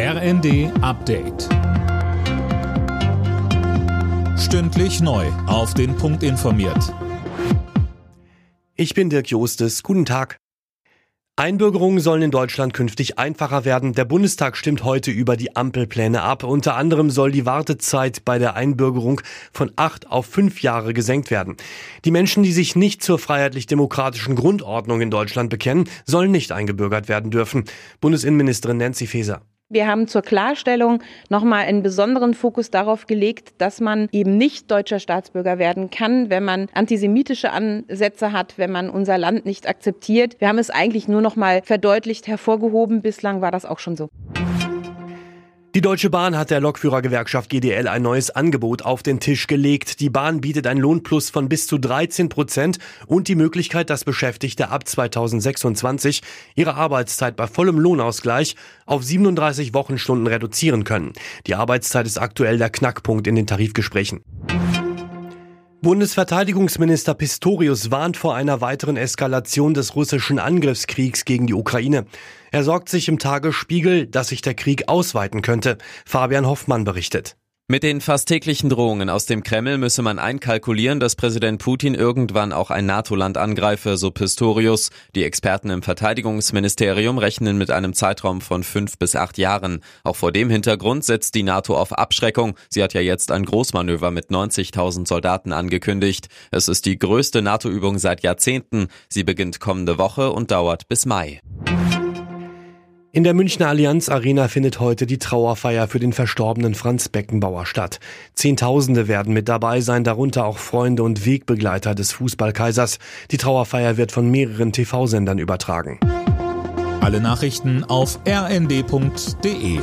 RND Update. Stündlich neu. Auf den Punkt informiert. Ich bin Dirk Jostes. Guten Tag. Einbürgerungen sollen in Deutschland künftig einfacher werden. Der Bundestag stimmt heute über die Ampelpläne ab. Unter anderem soll die Wartezeit bei der Einbürgerung von acht auf fünf Jahre gesenkt werden. Die Menschen, die sich nicht zur freiheitlich-demokratischen Grundordnung in Deutschland bekennen, sollen nicht eingebürgert werden dürfen. Bundesinnenministerin Nancy Faeser. Wir haben zur Klarstellung nochmal einen besonderen Fokus darauf gelegt, dass man eben nicht deutscher Staatsbürger werden kann, wenn man antisemitische Ansätze hat, wenn man unser Land nicht akzeptiert. Wir haben es eigentlich nur nochmal verdeutlicht hervorgehoben. Bislang war das auch schon so. Die Deutsche Bahn hat der Lokführergewerkschaft GDL ein neues Angebot auf den Tisch gelegt. Die Bahn bietet ein Lohnplus von bis zu 13 Prozent und die Möglichkeit, dass Beschäftigte ab 2026 ihre Arbeitszeit bei vollem Lohnausgleich auf 37 Wochenstunden reduzieren können. Die Arbeitszeit ist aktuell der Knackpunkt in den Tarifgesprächen. Bundesverteidigungsminister Pistorius warnt vor einer weiteren Eskalation des russischen Angriffskriegs gegen die Ukraine. Er sorgt sich im Tagesspiegel, dass sich der Krieg ausweiten könnte. Fabian Hoffmann berichtet. Mit den fast täglichen Drohungen aus dem Kreml müsse man einkalkulieren, dass Präsident Putin irgendwann auch ein NATO-Land angreife, so Pistorius. Die Experten im Verteidigungsministerium rechnen mit einem Zeitraum von fünf bis acht Jahren. Auch vor dem Hintergrund setzt die NATO auf Abschreckung. Sie hat ja jetzt ein Großmanöver mit 90.000 Soldaten angekündigt. Es ist die größte NATO-Übung seit Jahrzehnten. Sie beginnt kommende Woche und dauert bis Mai. In der Münchner Allianz Arena findet heute die Trauerfeier für den verstorbenen Franz Beckenbauer statt. Zehntausende werden mit dabei sein, darunter auch Freunde und Wegbegleiter des Fußballkaisers. Die Trauerfeier wird von mehreren TV-Sendern übertragen. Alle Nachrichten auf rnd.de